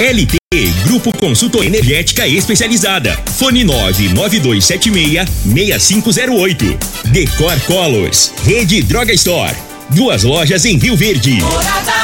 LT Grupo Consultor Energética Especializada. Fone 99276-6508. Decor Colors. Rede Droga Store. Duas lojas em Rio Verde. Morada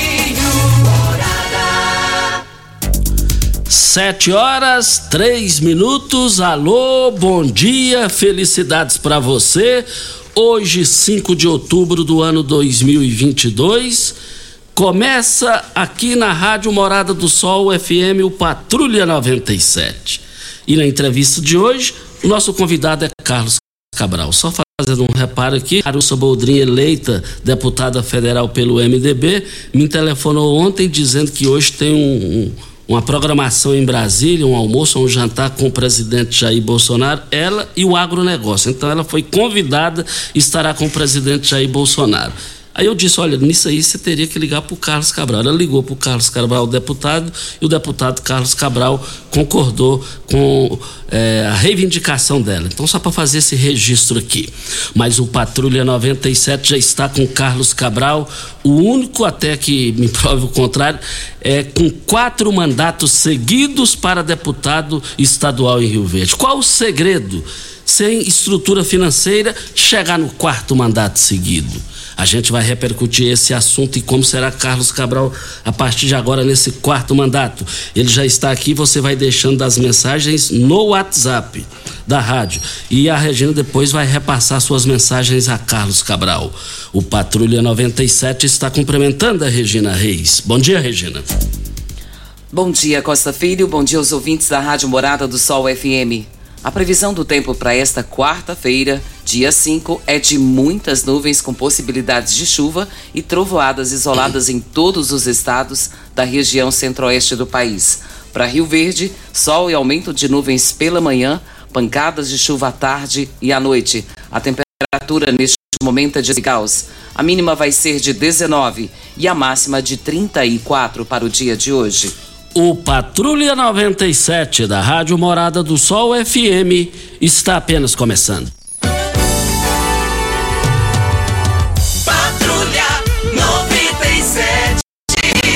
Sete horas, três minutos. Alô, bom dia, felicidades para você. Hoje, 5 de outubro do ano 2022, começa aqui na Rádio Morada do Sol FM o Patrulha 97. E na entrevista de hoje, o nosso convidado é Carlos Cabral. Só fazendo um reparo aqui, Carussa Boldrin, eleita deputada federal pelo MDB, me telefonou ontem dizendo que hoje tem um- um- uma programação em Brasília, um almoço, um jantar com o presidente Jair Bolsonaro, ela e o agronegócio. Então ela foi convidada e estará com o presidente Jair Bolsonaro. Aí eu disse, olha, nisso aí você teria que ligar para o Carlos Cabral. Ela ligou para o Carlos Cabral, o deputado, e o deputado Carlos Cabral concordou com eh, a reivindicação dela. Então, só para fazer esse registro aqui. Mas o Patrulha 97 já está com Carlos Cabral. O único, até que me prove o contrário, é com quatro mandatos seguidos para deputado estadual em Rio Verde. Qual o segredo? Sem estrutura financeira, chegar no quarto mandato seguido. A gente vai repercutir esse assunto e como será Carlos Cabral a partir de agora nesse quarto mandato. Ele já está aqui, você vai deixando as mensagens no WhatsApp da rádio. E a Regina depois vai repassar suas mensagens a Carlos Cabral. O Patrulha 97 está cumprimentando a Regina Reis. Bom dia, Regina. Bom dia, Costa Filho. Bom dia aos ouvintes da Rádio Morada do Sol FM. A previsão do tempo para esta quarta-feira, dia 5, é de muitas nuvens com possibilidades de chuva e trovoadas isoladas em todos os estados da região centro-oeste do país. Para Rio Verde, sol e aumento de nuvens pela manhã, pancadas de chuva à tarde e à noite. A temperatura neste momento é de graus. A mínima vai ser de 19 e a máxima de 34 para o dia de hoje. O Patrulha 97 da Rádio Morada do Sol FM está apenas começando. Patrulha 97.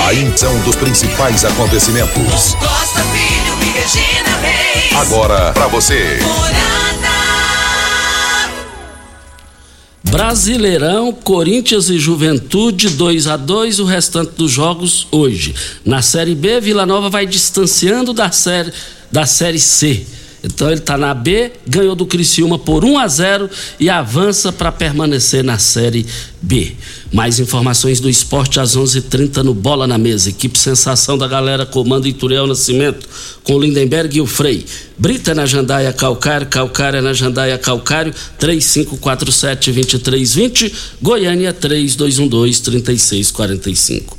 A edição dos principais acontecimentos. Costa Filho e Regina Reis. Agora pra você. Morada. Brasileirão, Corinthians e Juventude 2 a 2 o restante dos jogos hoje. Na Série B, Vila Nova vai distanciando da série, da série C. Então ele está na B, ganhou do Criciúma por 1 a 0 e avança para permanecer na Série B. Mais informações do esporte às 11:30 no Bola na Mesa. Equipe Sensação da Galera comando Ituriel Nascimento com Lindenberg e o Frei. Brita na Jandaia Calcário, Calcária na Jandaia Calcário, 3547-2320, Goiânia 3212-3645.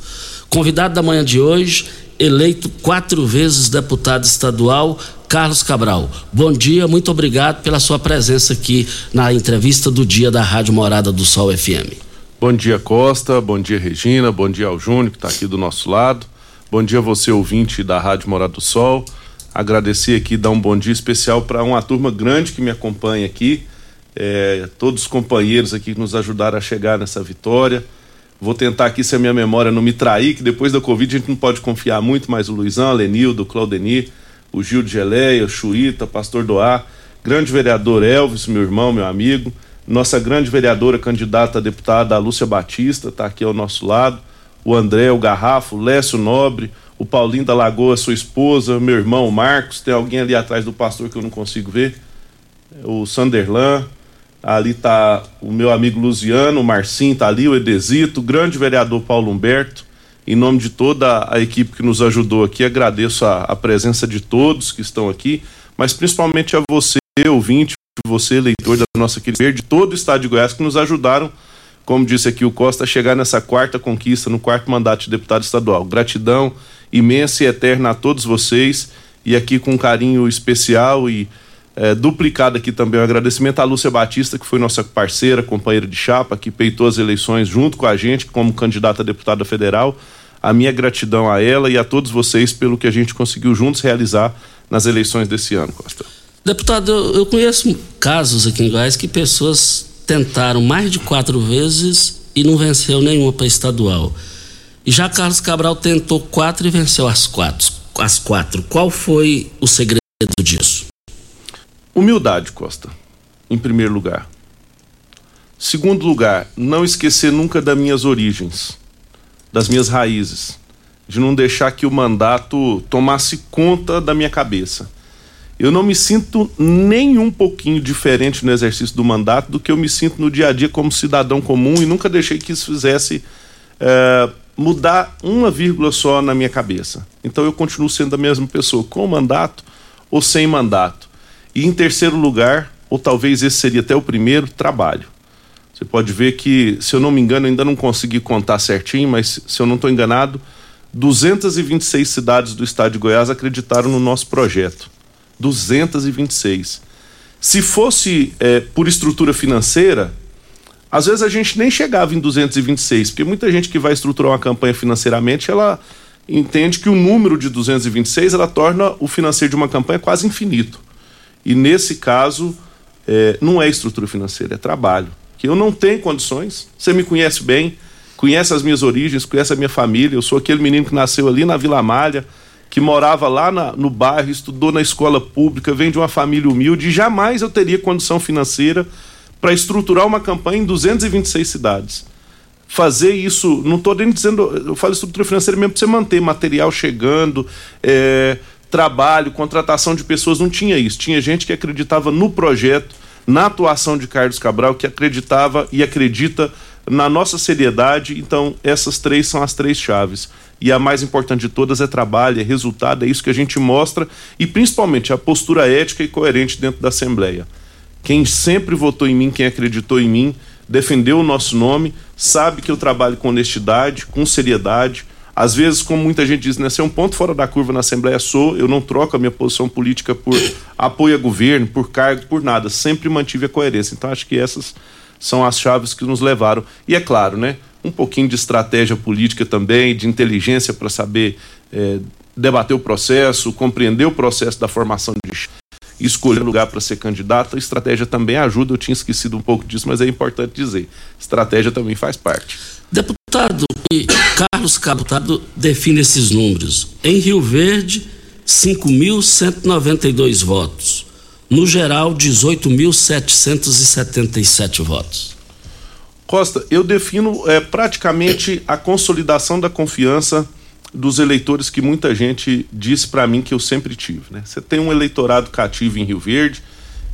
Convidado da manhã de hoje, eleito quatro vezes deputado estadual, Carlos Cabral. Bom dia, muito obrigado pela sua presença aqui na entrevista do dia da Rádio Morada do Sol FM. Bom dia, Costa. Bom dia, Regina. Bom dia ao Júnior, que está aqui do nosso lado. Bom dia você, ouvinte da Rádio Morada do Sol. Agradecer aqui, dar um bom dia especial para uma turma grande que me acompanha aqui. É, todos os companheiros aqui que nos ajudaram a chegar nessa vitória. Vou tentar aqui, se a minha memória não me trair, que depois da Covid a gente não pode confiar muito, mas o Luizão, a Lenildo, o Claudenir, o Gil de Geleia, o Chuíta, Pastor Doá, grande vereador Elvis, meu irmão, meu amigo, nossa grande vereadora candidata a deputada, Lúcia Batista, está aqui ao nosso lado, o André, o Garrafo, o Lécio Nobre, o Paulinho da Lagoa, sua esposa, meu irmão, Marcos, tem alguém ali atrás do pastor que eu não consigo ver, o Sanderlan, ali tá o meu amigo Luciano, o Marcinho tá ali, o Edesito, o grande vereador Paulo Humberto, em nome de toda a equipe que nos ajudou aqui, agradeço a, a presença de todos que estão aqui, mas principalmente a você, ouvinte, você, leitor da nossa querida Verde, todo o estado de Goiás que nos ajudaram, como disse aqui o Costa, a chegar nessa quarta conquista, no quarto mandato de deputado estadual. Gratidão imensa e eterna a todos vocês e aqui com um carinho especial e é, duplicado aqui também o agradecimento à Lúcia Batista, que foi nossa parceira, companheira de chapa, que peitou as eleições junto com a gente como candidata a deputada federal. A minha gratidão a ela e a todos vocês pelo que a gente conseguiu juntos realizar nas eleições desse ano, Costa. Deputado, eu, eu conheço casos aqui em Goiás que pessoas tentaram mais de quatro vezes e não venceu nenhuma para estadual. E já Carlos Cabral tentou quatro e venceu as quatro. As quatro. Qual foi o segredo disso? Humildade, Costa, em primeiro lugar. Segundo lugar, não esquecer nunca das minhas origens, das minhas raízes, de não deixar que o mandato tomasse conta da minha cabeça. Eu não me sinto nem um pouquinho diferente no exercício do mandato do que eu me sinto no dia a dia como cidadão comum e nunca deixei que isso fizesse é, mudar uma vírgula só na minha cabeça. Então eu continuo sendo a mesma pessoa, com mandato ou sem mandato. E em terceiro lugar, ou talvez esse seria até o primeiro, trabalho. Você pode ver que, se eu não me engano, ainda não consegui contar certinho, mas se eu não estou enganado, 226 cidades do estado de Goiás acreditaram no nosso projeto. 226. Se fosse é, por estrutura financeira, às vezes a gente nem chegava em 226, porque muita gente que vai estruturar uma campanha financeiramente, ela entende que o número de 226 ela torna o financeiro de uma campanha quase infinito. E nesse caso, é, não é estrutura financeira, é trabalho. Que eu não tenho condições. Você me conhece bem, conhece as minhas origens, conhece a minha família. Eu sou aquele menino que nasceu ali na Vila Malha que morava lá na, no bairro, estudou na escola pública, vem de uma família humilde, jamais eu teria condição financeira para estruturar uma campanha em 226 cidades. Fazer isso, não estou nem dizendo, eu falo estrutura financeira mesmo para você manter material chegando, é, trabalho, contratação de pessoas, não tinha isso. Tinha gente que acreditava no projeto, na atuação de Carlos Cabral, que acreditava e acredita na nossa seriedade. Então, essas três são as três chaves e a mais importante de todas é trabalho, é resultado, é isso que a gente mostra e principalmente a postura ética e coerente dentro da Assembleia. Quem sempre votou em mim, quem acreditou em mim, defendeu o nosso nome, sabe que eu trabalho com honestidade, com seriedade. Às vezes, como muita gente diz, né, ser um ponto fora da curva na Assembleia sou, eu não troco a minha posição política por apoio a governo, por cargo, por nada. Sempre mantive a coerência. Então, acho que essas são as chaves que nos levaram. E é claro, né? um pouquinho de estratégia política também, de inteligência para saber é, debater o processo, compreender o processo da formação de escolher lugar para ser candidato. A estratégia também ajuda, eu tinha esquecido um pouco disso, mas é importante dizer. Estratégia também faz parte. Deputado, Carlos Cabutado define esses números. Em Rio Verde, 5.192 votos. No geral, 18.777 votos. Costa, eu defino é, praticamente a consolidação da confiança dos eleitores que muita gente disse para mim que eu sempre tive. Né? Você tem um eleitorado cativo em Rio Verde,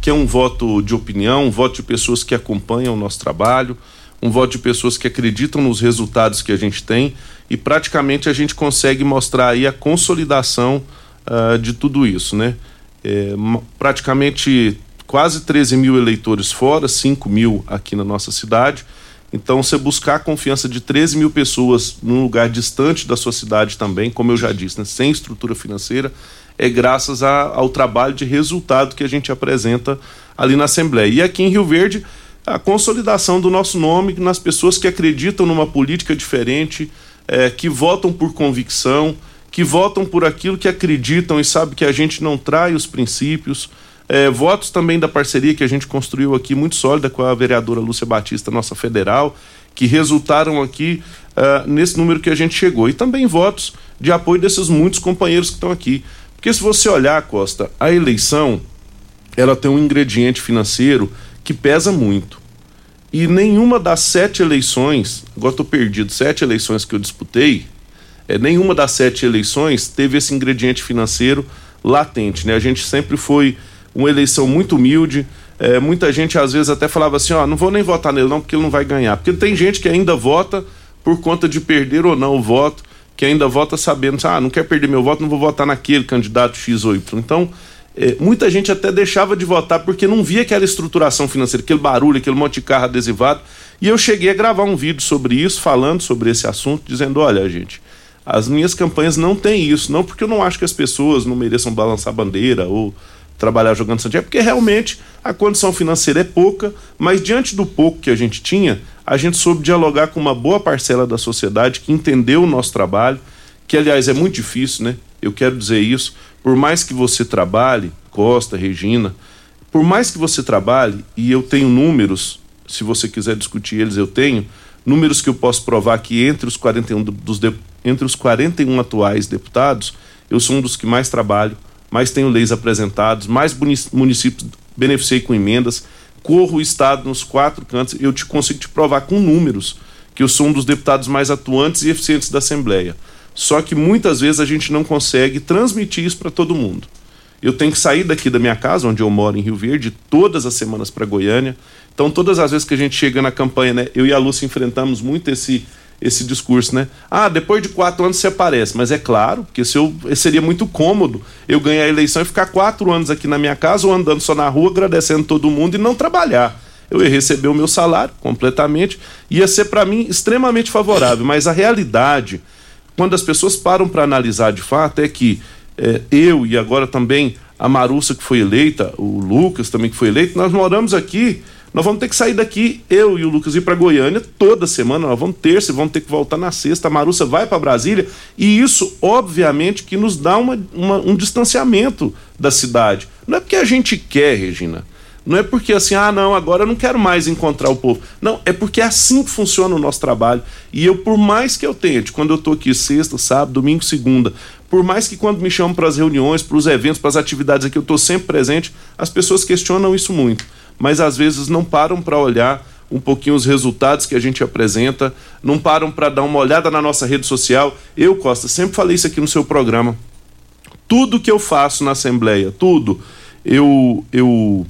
que é um voto de opinião, um voto de pessoas que acompanham o nosso trabalho, um voto de pessoas que acreditam nos resultados que a gente tem e praticamente a gente consegue mostrar aí a consolidação uh, de tudo isso, né? É, praticamente quase 13 mil eleitores fora, 5 mil aqui na nossa cidade então, você buscar a confiança de 13 mil pessoas num lugar distante da sua cidade também, como eu já disse, né, sem estrutura financeira, é graças a, ao trabalho de resultado que a gente apresenta ali na Assembleia. E aqui em Rio Verde, a consolidação do nosso nome nas pessoas que acreditam numa política diferente, é, que votam por convicção, que votam por aquilo que acreditam e sabem que a gente não trai os princípios. É, votos também da parceria que a gente construiu aqui, muito sólida com a vereadora Lúcia Batista, nossa federal, que resultaram aqui uh, nesse número que a gente chegou. E também votos de apoio desses muitos companheiros que estão aqui. Porque se você olhar, Costa, a eleição ela tem um ingrediente financeiro que pesa muito. E nenhuma das sete eleições, agora estou perdido, sete eleições que eu disputei, é, nenhuma das sete eleições teve esse ingrediente financeiro latente. Né? A gente sempre foi uma eleição muito humilde. É, muita gente às vezes até falava assim: ó, não vou nem votar nele não, porque ele não vai ganhar. Porque tem gente que ainda vota por conta de perder ou não o voto, que ainda vota sabendo, ah, não quer perder meu voto, não vou votar naquele candidato X ou Y. Então, é, muita gente até deixava de votar porque não via aquela estruturação financeira, aquele barulho, aquele monte de carro adesivado. E eu cheguei a gravar um vídeo sobre isso, falando sobre esse assunto, dizendo: olha, gente, as minhas campanhas não têm isso, não porque eu não acho que as pessoas não mereçam balançar bandeira ou trabalhar jogando Santiago, é porque realmente a condição financeira é pouca, mas diante do pouco que a gente tinha, a gente soube dialogar com uma boa parcela da sociedade que entendeu o nosso trabalho, que aliás é muito difícil, né? Eu quero dizer isso, por mais que você trabalhe, Costa, Regina, por mais que você trabalhe, e eu tenho números, se você quiser discutir eles, eu tenho, números que eu posso provar que entre os 41 dos de, entre os 41 atuais deputados, eu sou um dos que mais trabalho, mais tenho leis apresentadas, mais municípios beneficiei com emendas, corro o Estado nos quatro cantos, eu te consigo te provar com números que eu sou um dos deputados mais atuantes e eficientes da Assembleia. Só que muitas vezes a gente não consegue transmitir isso para todo mundo. Eu tenho que sair daqui da minha casa, onde eu moro, em Rio Verde, todas as semanas para Goiânia. Então, todas as vezes que a gente chega na campanha, né, eu e a Lúcia enfrentamos muito esse esse discurso, né? Ah, depois de quatro anos você aparece. Mas é claro, porque se eu, seria muito cômodo eu ganhar a eleição e ficar quatro anos aqui na minha casa ou andando só na rua, agradecendo todo mundo e não trabalhar. Eu ia receber o meu salário completamente, ia ser para mim extremamente favorável. Mas a realidade, quando as pessoas param para analisar de fato, é que é, eu e agora também a Marussa que foi eleita, o Lucas também que foi eleito, nós moramos aqui nós vamos ter que sair daqui, eu e o Lucas, ir para Goiânia toda semana. Nós vamos terça vamos ter que voltar na sexta. A Marussa vai para Brasília. E isso, obviamente, que nos dá uma, uma, um distanciamento da cidade. Não é porque a gente quer, Regina. Não é porque assim, ah, não, agora eu não quero mais encontrar o povo. Não, é porque é assim que funciona o nosso trabalho. E eu, por mais que eu tente, quando eu estou aqui sexta, sábado, domingo, segunda, por mais que quando me chamam para as reuniões, para os eventos, para as atividades aqui, eu estou sempre presente, as pessoas questionam isso muito mas às vezes não param para olhar um pouquinho os resultados que a gente apresenta, não param para dar uma olhada na nossa rede social. Eu, Costa, sempre falei isso aqui no seu programa. Tudo que eu faço na Assembleia, tudo, eu, eu,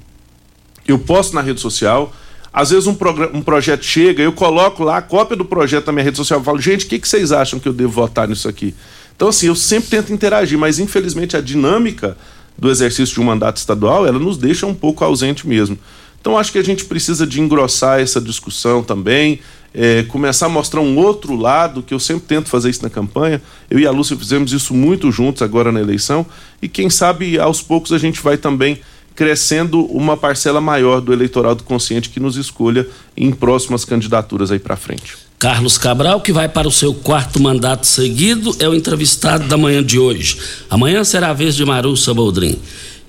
eu posto na rede social. Às vezes um, um projeto chega, eu coloco lá a cópia do projeto na minha rede social e falo, gente, o que, que vocês acham que eu devo votar nisso aqui? Então, assim, eu sempre tento interagir, mas infelizmente a dinâmica do exercício de um mandato estadual, ela nos deixa um pouco ausente mesmo. Então acho que a gente precisa de engrossar essa discussão também, é, começar a mostrar um outro lado, que eu sempre tento fazer isso na campanha. Eu e a Lúcia fizemos isso muito juntos agora na eleição, e quem sabe aos poucos a gente vai também crescendo uma parcela maior do eleitorado consciente que nos escolha em próximas candidaturas aí para frente. Carlos Cabral, que vai para o seu quarto mandato seguido, é o entrevistado da manhã de hoje. Amanhã será a vez de Marussa Boldrin.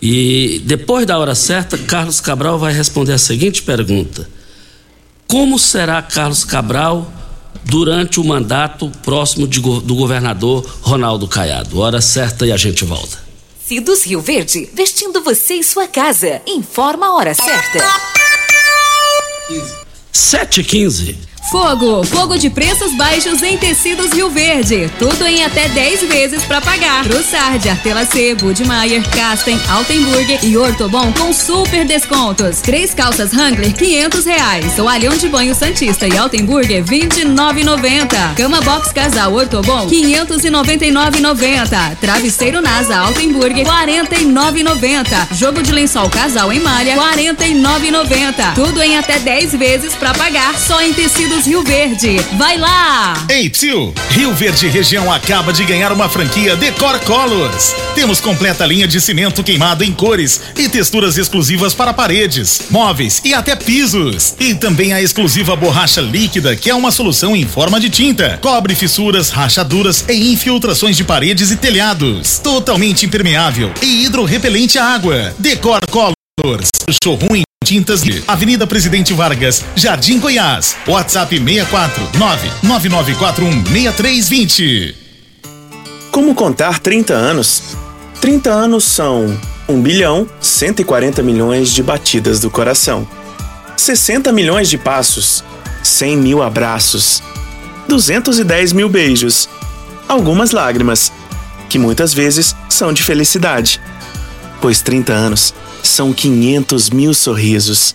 E depois da hora certa, Carlos Cabral vai responder a seguinte pergunta: Como será Carlos Cabral durante o mandato próximo de, do governador Ronaldo Caiado? Hora certa e a gente volta. Cidos Rio Verde, vestindo você e sua casa. Informa a hora certa. 7 15 Fogo, fogo de preços baixos em tecidos Rio Verde. Tudo em até 10 vezes para pagar. Trussard, Artelacê, Budmeier, Casten, Altenburger e Ortobon com super descontos. Três calças Wrangler, 500 reais. Toalhão de banho Santista e Altenburger, 29,90. Cama box casal Ortobon, 599,90. Travesseiro NASA Altenburger, 49,90. Jogo de lençol casal em malha, 49,90. Tudo em até 10 vezes para pagar. Só em tecido Rio Verde. Vai lá! Ei, tio! Rio Verde Região acaba de ganhar uma franquia Decor Colors. Temos completa linha de cimento queimado em cores e texturas exclusivas para paredes, móveis e até pisos. E também a exclusiva borracha líquida, que é uma solução em forma de tinta. Cobre fissuras, rachaduras e infiltrações de paredes e telhados. Totalmente impermeável e hidrorrepelente à água. Decor Colors. Showroom Tintas de Avenida Presidente Vargas, Jardim Goiás. WhatsApp 64 99941 6320. Como contar 30 anos? 30 anos são 1 bilhão 140 milhões de batidas do coração, 60 milhões de passos, 100 mil abraços, 210 mil beijos, algumas lágrimas, que muitas vezes são de felicidade. Pois 30 anos são 500 mil sorrisos.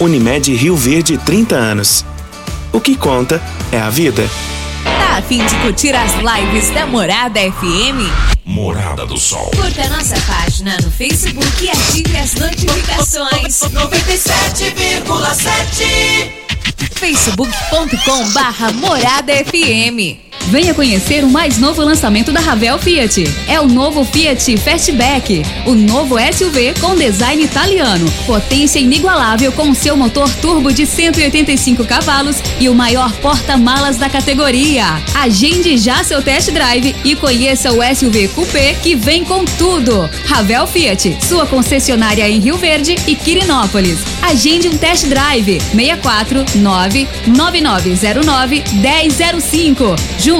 Unimed Rio Verde 30 anos. O que conta é a vida. Tá a fim de curtir as lives da Morada FM? Morada do Sol. Curta nossa página no Facebook e ative as notificações. 97,7 facebook.com barra Morada FM. Venha conhecer o mais novo lançamento da Ravel Fiat. É o novo Fiat Fastback, o novo SUV com design italiano, potência inigualável com seu motor turbo de 185 cavalos e o maior porta-malas da categoria. Agende já seu test drive e conheça o SUV Coupé que vem com tudo. Ravel Fiat, sua concessionária em Rio Verde e Quirinópolis. Agende um test drive 64 99909 1005. Juntos,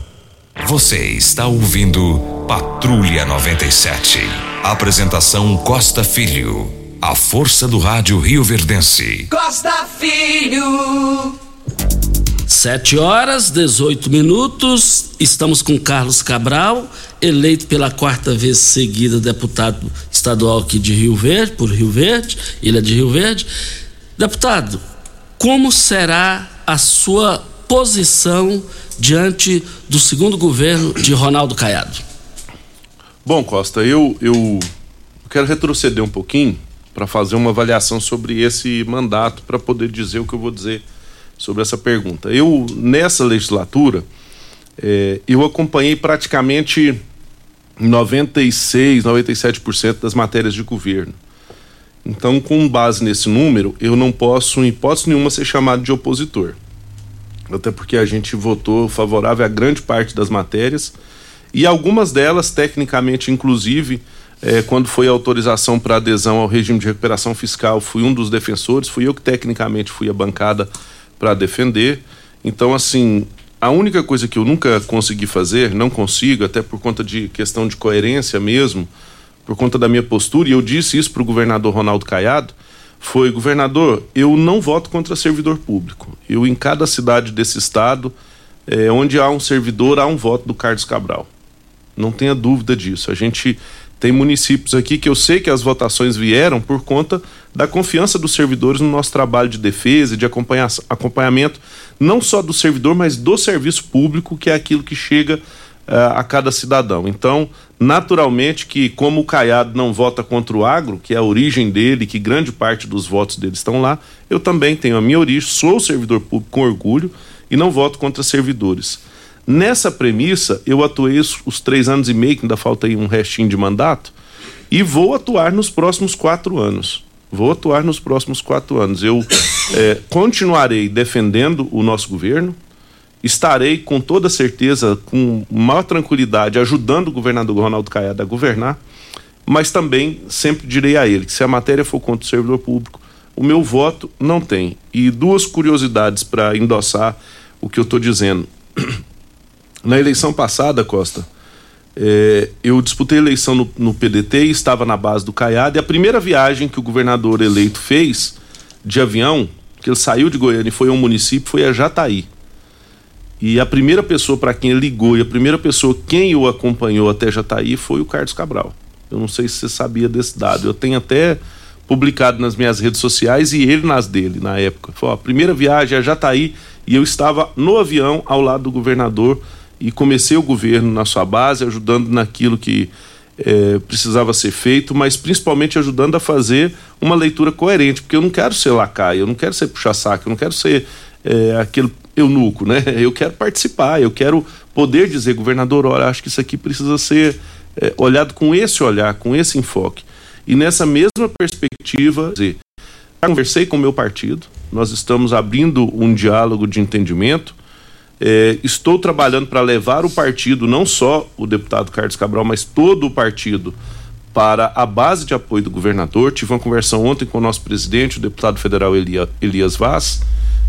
Você está ouvindo Patrulha 97. Apresentação Costa Filho. A força do rádio Rio Verdense. Costa Filho. 7 horas 18 minutos. Estamos com Carlos Cabral, eleito pela quarta vez seguida deputado estadual aqui de Rio Verde, por Rio Verde, Ilha de Rio Verde. Deputado, como será a sua posição diante do segundo governo de Ronaldo Caiado? Bom, Costa, eu, eu quero retroceder um pouquinho para fazer uma avaliação sobre esse mandato, para poder dizer o que eu vou dizer sobre essa pergunta. Eu, nessa legislatura, eh, eu acompanhei praticamente 96, 97% das matérias de governo. Então, com base nesse número, eu não posso, em hipótese nenhuma, ser chamado de opositor. Até porque a gente votou favorável a grande parte das matérias e algumas delas, tecnicamente, inclusive, eh, quando foi a autorização para adesão ao regime de recuperação fiscal, fui um dos defensores, fui eu que tecnicamente fui a bancada para defender. Então, assim, a única coisa que eu nunca consegui fazer, não consigo, até por conta de questão de coerência mesmo, por conta da minha postura, e eu disse isso para o governador Ronaldo Caiado, foi, governador, eu não voto contra servidor público. Eu, em cada cidade desse estado, eh, onde há um servidor, há um voto do Carlos Cabral. Não tenha dúvida disso. A gente tem municípios aqui que eu sei que as votações vieram por conta da confiança dos servidores no nosso trabalho de defesa e de acompanha acompanhamento, não só do servidor, mas do serviço público, que é aquilo que chega uh, a cada cidadão. Então, naturalmente que como o Caiado não vota contra o agro, que é a origem dele, que grande parte dos votos dele estão lá, eu também tenho a minha origem, sou servidor público com orgulho e não voto contra servidores. Nessa premissa, eu atuei os, três anos e meio, que ainda falta aí um restinho de mandato, e vou atuar nos próximos quatro anos. Vou atuar nos próximos quatro anos. Eu é, continuarei defendendo o nosso governo, estarei com toda certeza, com maior tranquilidade, ajudando o governador Ronaldo Caiado a governar, mas também sempre direi a ele que se a matéria for contra o servidor público, o meu voto não tem. E duas curiosidades para endossar o que eu estou dizendo. Na eleição passada, Costa, é, eu disputei a eleição no, no, PDT e estava na base do Caiado. E a primeira viagem que o governador eleito fez de avião, que ele saiu de Goiânia e foi a um município, foi a Jataí. E a primeira pessoa para quem ligou e a primeira pessoa quem o acompanhou até Jataí foi o Carlos Cabral. Eu não sei se você sabia desse dado. Eu tenho até publicado nas minhas redes sociais e ele nas dele na época. Foi a primeira viagem a Jataí e eu estava no avião ao lado do governador e comecei o governo na sua base, ajudando naquilo que é, precisava ser feito, mas principalmente ajudando a fazer uma leitura coerente, porque eu não quero ser lacaio, eu não quero ser puxa-saco, eu não quero ser é, aquele eunuco, né? Eu quero participar, eu quero poder dizer, governador, olha, acho que isso aqui precisa ser é, olhado com esse olhar, com esse enfoque. E nessa mesma perspectiva, dizer, conversei com o meu partido, nós estamos abrindo um diálogo de entendimento. É, estou trabalhando para levar o partido, não só o deputado Carlos Cabral, mas todo o partido, para a base de apoio do governador. Tive uma conversa ontem com o nosso presidente, o deputado federal Elias Vaz,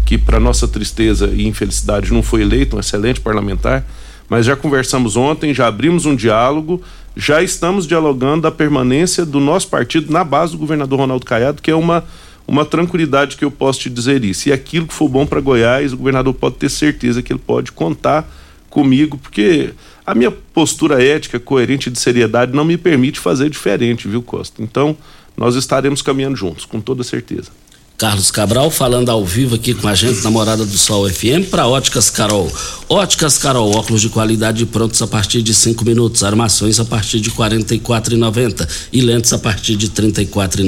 que, para nossa tristeza e infelicidade, não foi eleito, um excelente parlamentar. Mas já conversamos ontem, já abrimos um diálogo, já estamos dialogando a permanência do nosso partido na base do governador Ronaldo Caiado, que é uma uma tranquilidade que eu posso te dizer isso. E aquilo que for bom para Goiás, o governador pode ter certeza que ele pode contar comigo, porque a minha postura ética, coerente de seriedade não me permite fazer diferente, viu, Costa? Então, nós estaremos caminhando juntos, com toda certeza. Carlos Cabral falando ao vivo aqui com a gente, namorada do Sol FM, para Óticas Carol. Óticas Carol, óculos de qualidade prontos a partir de cinco minutos, armações a partir de quarenta e quatro e lentes a partir de trinta e quatro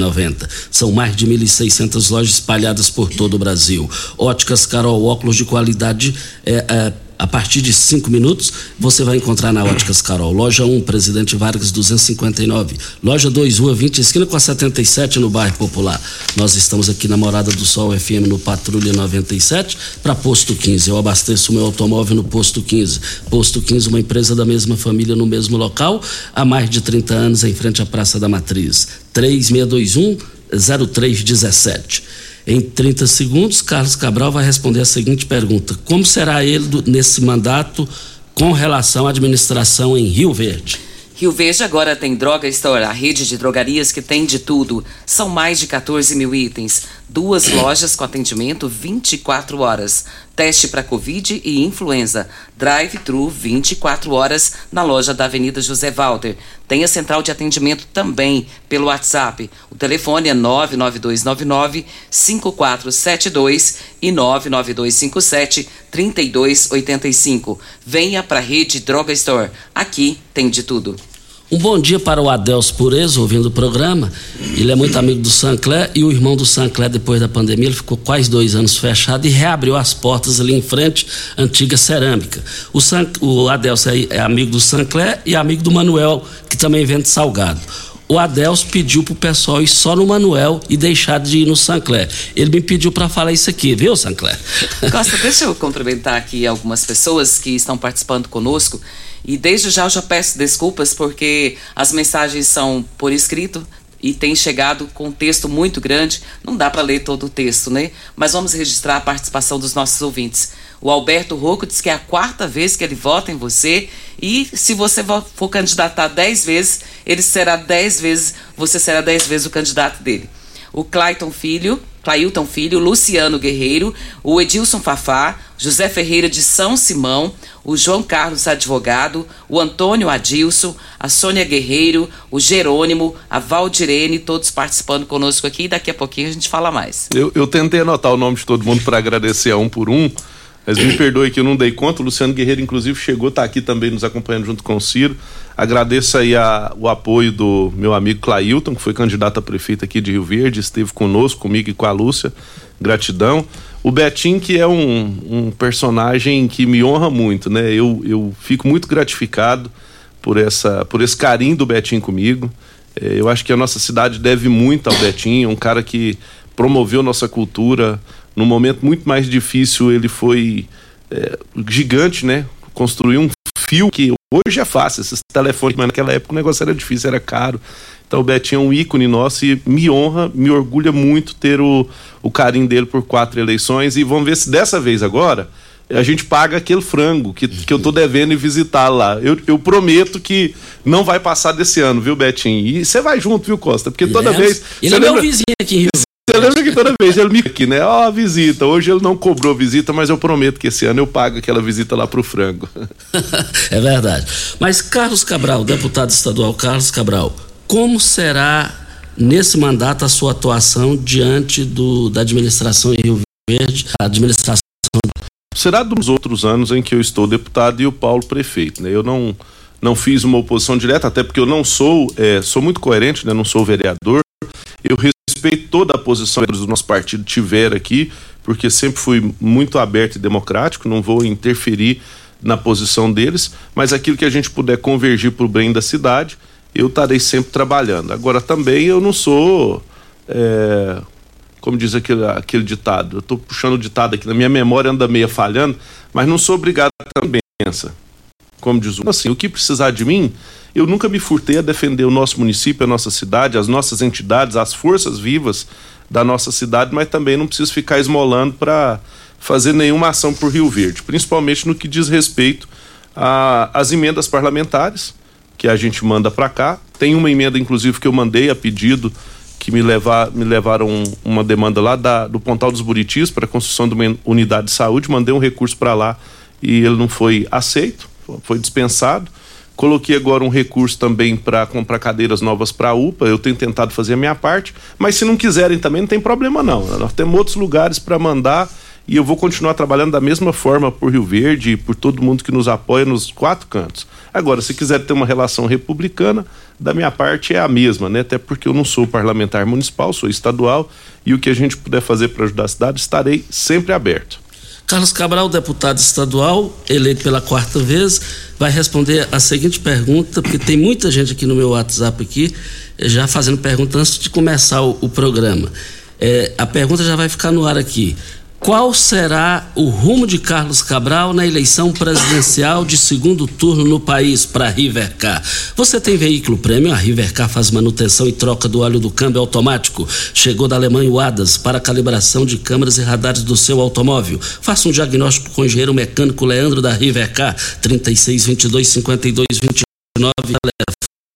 São mais de 1.600 lojas espalhadas por todo o Brasil. Óticas Carol, óculos de qualidade é, é a partir de cinco minutos, você vai encontrar na Óticas Carol. Loja 1, Presidente Vargas 259. Loja 2, Rua 20, esquina com a 77, no bairro Popular. Nós estamos aqui na Morada do Sol FM no Patrulha 97 para Posto 15. Eu abasteço meu automóvel no Posto 15. Posto 15, uma empresa da mesma família no mesmo local, há mais de 30 anos, em frente à Praça da Matriz. 3621 0317. Em 30 segundos, Carlos Cabral vai responder a seguinte pergunta: Como será ele do, nesse mandato com relação à administração em Rio Verde? Rio Verde agora tem Droga Store, a rede de drogarias que tem de tudo. São mais de 14 mil itens. Duas lojas com atendimento 24 horas. Teste para Covid e influenza. Drive-thru 24 horas na loja da Avenida José Walter. Tem a central de atendimento também pelo WhatsApp. O telefone é 99299 5472 e 99257 3285. Venha para a rede Droga Store. Aqui tem de tudo. Um bom dia para o Adelso Pureza, ouvindo o programa. Ele é muito amigo do Sancler e o irmão do Sancler, depois da pandemia, ele ficou quase dois anos fechado e reabriu as portas ali em frente antiga cerâmica. O, San, o Adelso é, é amigo do Sancler e amigo do Manuel, que também vende salgado o Adelso pediu pro pessoal ir só no Manuel e deixar de ir no Sancler. Ele me pediu para falar isso aqui, viu, Sancler? Costa, deixa eu cumprimentar aqui algumas pessoas que estão participando conosco. E desde já eu já peço desculpas porque as mensagens são por escrito e tem chegado com um texto muito grande. Não dá para ler todo o texto, né? Mas vamos registrar a participação dos nossos ouvintes. O Alberto Rocco diz que é a quarta vez que ele vota em você e se você for candidatar dez vezes, ele será dez vezes, você será dez vezes o candidato dele. O Clayton Filho Clailton Filho, Luciano Guerreiro, o Edilson Fafá, José Ferreira de São Simão, o João Carlos Advogado, o Antônio Adilson, a Sônia Guerreiro, o Jerônimo, a Valdirene, todos participando conosco aqui. Daqui a pouquinho a gente fala mais. Eu, eu tentei anotar o nome de todo mundo para agradecer a um por um. Mas me perdoe que eu não dei conta. O Luciano Guerreiro, inclusive, chegou, está aqui também nos acompanhando junto com o Ciro. Agradeço aí a, o apoio do meu amigo Clailton, que foi candidato a prefeito aqui de Rio Verde, esteve conosco, comigo e com a Lúcia. Gratidão. O Betim, que é um, um personagem que me honra muito, né? Eu, eu fico muito gratificado por, essa, por esse carinho do Betim comigo. É, eu acho que a nossa cidade deve muito ao Betim, um cara que promoveu nossa cultura. Num momento muito mais difícil, ele foi é, gigante, né? Construiu um fio que hoje é fácil, esses telefones, mas naquela época o negócio era difícil, era caro. Então o Betinho é um ícone nosso e me honra, me orgulha muito ter o, o carinho dele por quatro eleições. E vamos ver se dessa vez agora a gente paga aquele frango que, que eu tô devendo e visitar lá. Eu, eu prometo que não vai passar desse ano, viu, Betinho? E você vai junto, viu, Costa? Porque toda vez. Ele é lembra... meu vizinho aqui em Rio Você lembra que toda vez ele me aqui, né? Ó, oh, visita. Hoje ele não cobrou visita, mas eu prometo que esse ano eu pago aquela visita lá pro frango. é verdade. Mas Carlos Cabral, deputado estadual Carlos Cabral, como será nesse mandato a sua atuação diante do, da administração em Rio Verde, a administração será dos outros anos em que eu estou deputado e o Paulo prefeito, né? Eu não não fiz uma oposição direta, até porque eu não sou, é, sou muito coerente, né? Não sou vereador. Eu respeito toda a posição que o nosso partido tiver aqui, porque sempre fui muito aberto e democrático, não vou interferir na posição deles, mas aquilo que a gente puder convergir para o bem da cidade, eu estarei sempre trabalhando. Agora também eu não sou é, como diz aquele, aquele ditado. Eu estou puxando o ditado aqui, na minha memória anda meia falhando, mas não sou obrigado a também pensa. Como diz o assim, o que precisar de mim, eu nunca me furtei a defender o nosso município, a nossa cidade, as nossas entidades, as forças vivas da nossa cidade, mas também não preciso ficar esmolando para fazer nenhuma ação por Rio Verde, principalmente no que diz respeito às emendas parlamentares que a gente manda para cá. Tem uma emenda, inclusive, que eu mandei a pedido que me, levar, me levaram uma demanda lá da, do Pontal dos Buritis para a construção de uma unidade de saúde, mandei um recurso para lá e ele não foi aceito, foi dispensado. Coloquei agora um recurso também para comprar cadeiras novas para a UPA. Eu tenho tentado fazer a minha parte, mas se não quiserem também não tem problema não. Nós temos outros lugares para mandar e eu vou continuar trabalhando da mesma forma por Rio Verde e por todo mundo que nos apoia nos quatro cantos. Agora, se quiser ter uma relação republicana, da minha parte é a mesma, né? Até porque eu não sou parlamentar municipal, sou estadual e o que a gente puder fazer para ajudar a cidade, estarei sempre aberto. Carlos Cabral, deputado estadual, eleito pela quarta vez, vai responder a seguinte pergunta, porque tem muita gente aqui no meu WhatsApp aqui já fazendo pergunta antes de começar o, o programa. É, a pergunta já vai ficar no ar aqui. Qual será o rumo de Carlos Cabral na eleição presidencial de segundo turno no país para a Rivercar? Você tem veículo prêmio? A Rivercar faz manutenção e troca do óleo do câmbio automático. Chegou da Alemanha o ADAS para calibração de câmeras e radares do seu automóvel. Faça um diagnóstico com o engenheiro mecânico Leandro da Rivercar, 3622 5229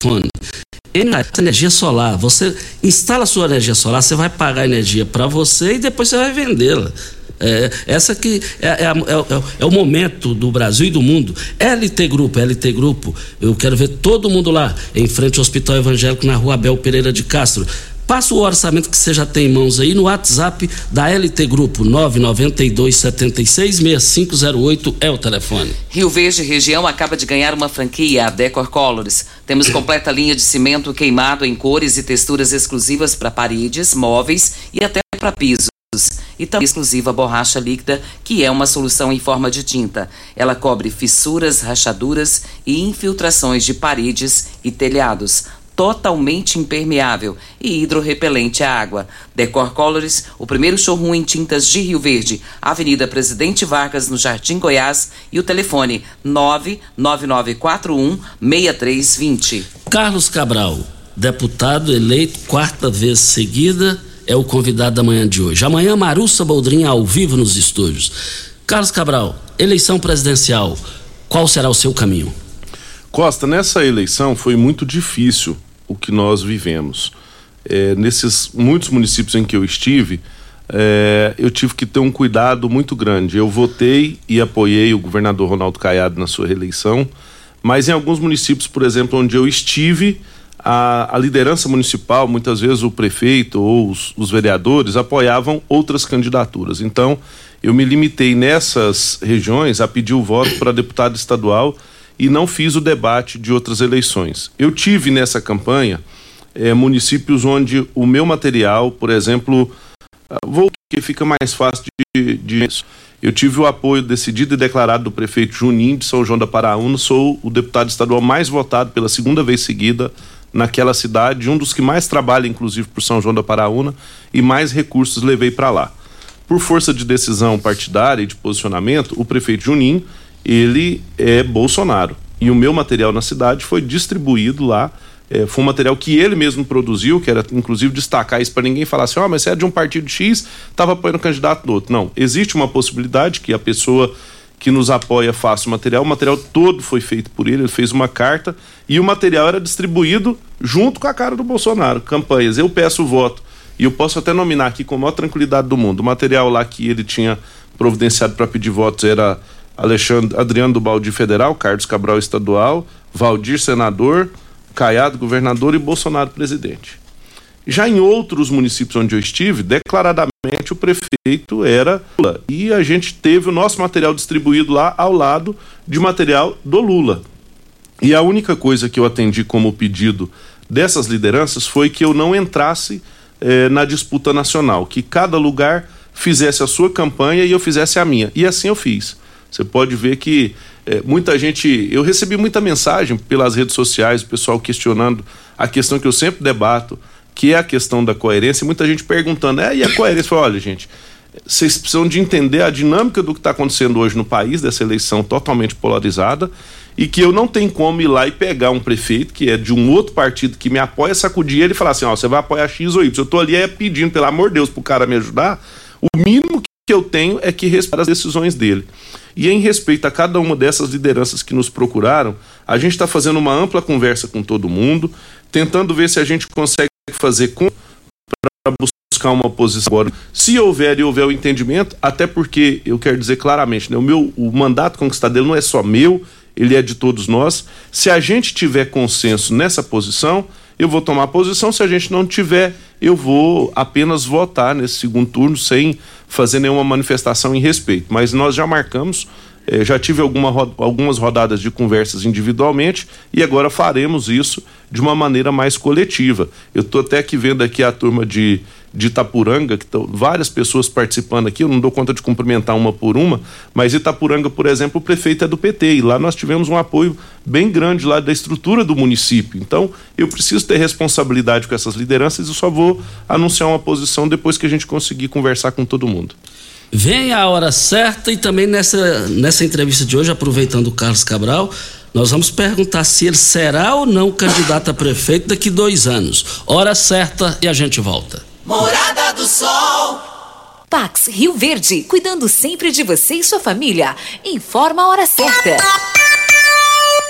telefone energia solar. Você instala a sua energia solar, você vai pagar energia para você e depois você vai vendê-la. É, essa que é, é, é, é, o momento do Brasil e do mundo. LT Grupo, LT Grupo, eu quero ver todo mundo lá, em frente ao Hospital Evangélico, na rua Abel Pereira de Castro. Passa o orçamento que você já tem em mãos aí no WhatsApp da LT Grupo 992766508 é o telefone. Rio Verde região acaba de ganhar uma franquia, a Decor Colors. Temos completa linha de cimento queimado em cores e texturas exclusivas para paredes, móveis e até para pisos e também exclusiva borracha líquida, que é uma solução em forma de tinta. Ela cobre fissuras, rachaduras e infiltrações de paredes e telhados totalmente impermeável e hidrorrepelente à água. Decor Colors, o primeiro showroom em tintas de Rio Verde, Avenida Presidente Vargas, no Jardim Goiás, e o telefone 99941 6320. Carlos Cabral, deputado eleito quarta vez seguida, é o convidado da manhã de hoje. Amanhã, Marussa Boldrinha ao vivo nos estúdios. Carlos Cabral, eleição presidencial, qual será o seu caminho? Costa, nessa eleição foi muito difícil o que nós vivemos. É, nesses muitos municípios em que eu estive, é, eu tive que ter um cuidado muito grande. Eu votei e apoiei o governador Ronaldo Caiado na sua reeleição, mas em alguns municípios, por exemplo, onde eu estive, a, a liderança municipal, muitas vezes o prefeito ou os, os vereadores, apoiavam outras candidaturas. Então, eu me limitei nessas regiões a pedir o voto para deputado estadual e não fiz o debate de outras eleições. Eu tive nessa campanha é, municípios onde o meu material, por exemplo, ah, vou que fica mais fácil de, de eu tive o apoio decidido e declarado do prefeito Juninho de São João da Paraúna, sou o deputado estadual mais votado pela segunda vez seguida naquela cidade, um dos que mais trabalha inclusive por São João da Paraúna e mais recursos levei para lá. Por força de decisão partidária e de posicionamento, o prefeito Juninho ele é Bolsonaro. E o meu material na cidade foi distribuído lá. É, foi um material que ele mesmo produziu, que era inclusive destacar isso para ninguém falar assim: ó, oh, mas você é de um partido X, estava apoiando o candidato do outro. Não, existe uma possibilidade que a pessoa que nos apoia faça o material. O material todo foi feito por ele, ele fez uma carta e o material era distribuído junto com a cara do Bolsonaro. Campanhas, eu peço o voto E eu posso até nominar aqui com a maior tranquilidade do mundo. O material lá que ele tinha providenciado para pedir votos era Alexandre Adriano do Baldi Federal, Carlos Cabral Estadual, Valdir Senador, Caiado Governador e Bolsonaro Presidente. Já em outros municípios onde eu estive, declaradamente o prefeito era Lula. E a gente teve o nosso material distribuído lá ao lado de material do Lula. E a única coisa que eu atendi como pedido dessas lideranças foi que eu não entrasse eh, na disputa nacional, que cada lugar fizesse a sua campanha e eu fizesse a minha. E assim eu fiz. Você pode ver que é, muita gente. Eu recebi muita mensagem pelas redes sociais, o pessoal questionando a questão que eu sempre debato, que é a questão da coerência, e muita gente perguntando, é, e a coerência? Eu falei, olha, gente, vocês precisam de entender a dinâmica do que está acontecendo hoje no país, dessa eleição totalmente polarizada, e que eu não tenho como ir lá e pegar um prefeito que é de um outro partido que me apoia, sacudir ele e falar assim, ó, você vai apoiar X ou Y. Eu estou ali é, pedindo, pelo amor de Deus, pro cara me ajudar, o mínimo que eu tenho é que respeitar as decisões dele. E em respeito a cada uma dessas lideranças que nos procuraram, a gente está fazendo uma ampla conversa com todo mundo, tentando ver se a gente consegue fazer com para buscar uma posição agora. Se houver e houver o entendimento, até porque eu quero dizer claramente, né, o meu o mandato conquistadeiro não é só meu, ele é de todos nós. Se a gente tiver consenso nessa posição, eu vou tomar posição. Se a gente não tiver, eu vou apenas votar nesse segundo turno sem fazer nenhuma manifestação em respeito. Mas nós já marcamos, eh, já tive alguma, algumas rodadas de conversas individualmente e agora faremos isso de uma maneira mais coletiva. Eu estou até aqui vendo aqui a turma de de Itapuranga, que estão várias pessoas participando aqui, eu não dou conta de cumprimentar uma por uma, mas Itapuranga, por exemplo, o prefeito é do PT e lá nós tivemos um apoio bem grande lá da estrutura do município. Então, eu preciso ter responsabilidade com essas lideranças e só vou anunciar uma posição depois que a gente conseguir conversar com todo mundo. Vem a hora certa e também nessa, nessa entrevista de hoje, aproveitando o Carlos Cabral, nós vamos perguntar se ele será ou não candidato a prefeito daqui dois anos. Hora certa e a gente volta. Morada do Sol. Pax Rio Verde, cuidando sempre de você e sua família. Informa a hora certa.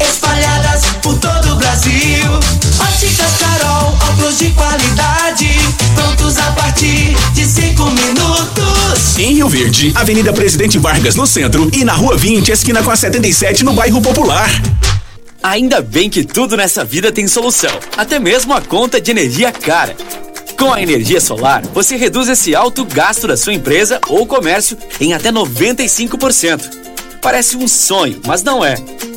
espalhadas por todo o Brasil. Óticas Carol, óculos de qualidade, prontos a partir de cinco minutos. Em Rio Verde, Avenida Presidente Vargas no centro e na Rua 20, esquina com a 77 no bairro Popular. Ainda bem que tudo nessa vida tem solução, até mesmo a conta de energia cara. Com a energia solar, você reduz esse alto gasto da sua empresa ou comércio em até 95%. Parece um sonho, mas não é.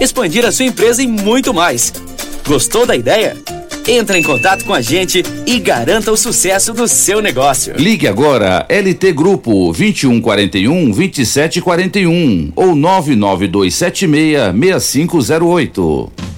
expandir a sua empresa e muito mais. Gostou da ideia? Entre em contato com a gente e garanta o sucesso do seu negócio. Ligue agora LT Grupo 2141 2741 ou 99276 6508.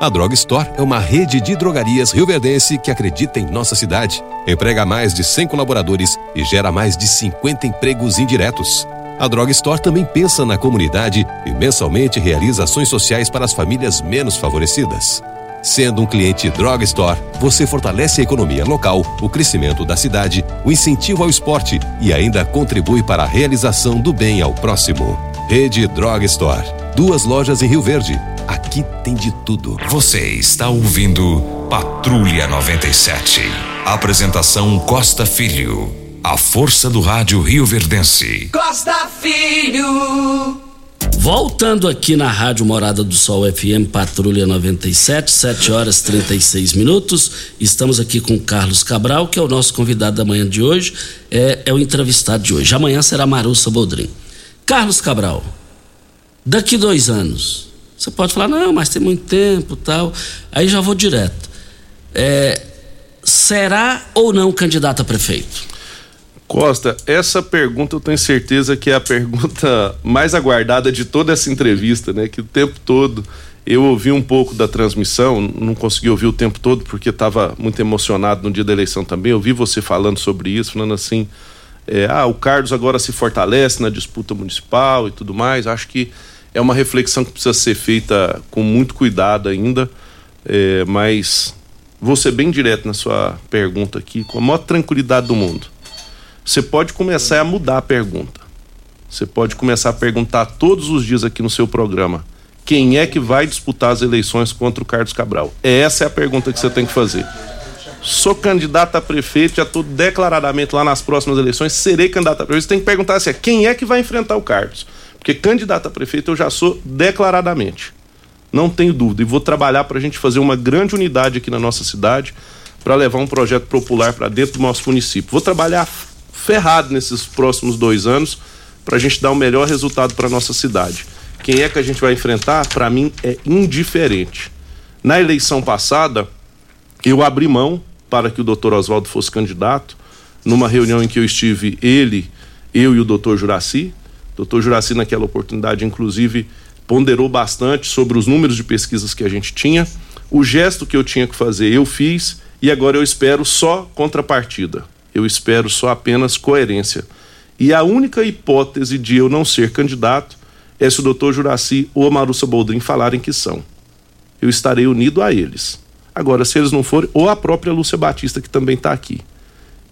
A Drog Store é uma rede de drogarias rioverdense que acredita em nossa cidade. Emprega mais de 100 colaboradores e gera mais de 50 empregos indiretos. A Drog Store também pensa na comunidade e mensalmente realiza ações sociais para as famílias menos favorecidas. Sendo um cliente Drog Store, você fortalece a economia local, o crescimento da cidade, o incentivo ao esporte e ainda contribui para a realização do bem ao próximo. Rede Drog Store. Duas lojas em Rio Verde. Aqui tem de tudo. Você está ouvindo Patrulha 97. Apresentação Costa Filho. A força do rádio Rio Verdense. Costa Filho. Voltando aqui na Rádio Morada do Sol FM Patrulha 97, 7 horas 36 minutos. Estamos aqui com Carlos Cabral, que é o nosso convidado da manhã de hoje, é, é o entrevistado de hoje. Amanhã será Marussa Boldrin. Carlos Cabral, daqui dois anos, você pode falar, não, mas tem muito tempo tal. Aí já vou direto. É, será ou não candidato a prefeito? Costa, essa pergunta eu tenho certeza que é a pergunta mais aguardada de toda essa entrevista, né? Que o tempo todo eu ouvi um pouco da transmissão, não consegui ouvir o tempo todo porque estava muito emocionado no dia da eleição também. Eu vi você falando sobre isso, falando assim: é, ah, o Carlos agora se fortalece na disputa municipal e tudo mais. Acho que é uma reflexão que precisa ser feita com muito cuidado ainda, é, mas vou ser bem direto na sua pergunta aqui, com a maior tranquilidade do mundo você pode começar a mudar a pergunta. Você pode começar a perguntar todos os dias aqui no seu programa: quem é que vai disputar as eleições contra o Carlos Cabral? Essa é a pergunta que você tem que fazer. Sou candidato a prefeito, já estou declaradamente lá nas próximas eleições, serei candidato a prefeito. Você tem que perguntar assim: quem é que vai enfrentar o Carlos? Porque candidato a prefeito eu já sou declaradamente. Não tenho dúvida. E vou trabalhar para a gente fazer uma grande unidade aqui na nossa cidade para levar um projeto popular para dentro do nosso município. Vou trabalhar ferrado nesses próximos dois anos para a gente dar o melhor resultado para nossa cidade. Quem é que a gente vai enfrentar, para mim, é indiferente. Na eleição passada, eu abri mão para que o doutor Oswaldo fosse candidato, numa reunião em que eu estive, ele, eu e o doutor Juraci. O doutor Juraci, naquela oportunidade, inclusive, ponderou bastante sobre os números de pesquisas que a gente tinha. O gesto que eu tinha que fazer, eu fiz, e agora eu espero só contrapartida eu espero só apenas coerência. E a única hipótese de eu não ser candidato é se o doutor Juraci ou a Marussa Boldrin falarem que são. Eu estarei unido a eles. Agora, se eles não forem, ou a própria Lúcia Batista, que também está aqui.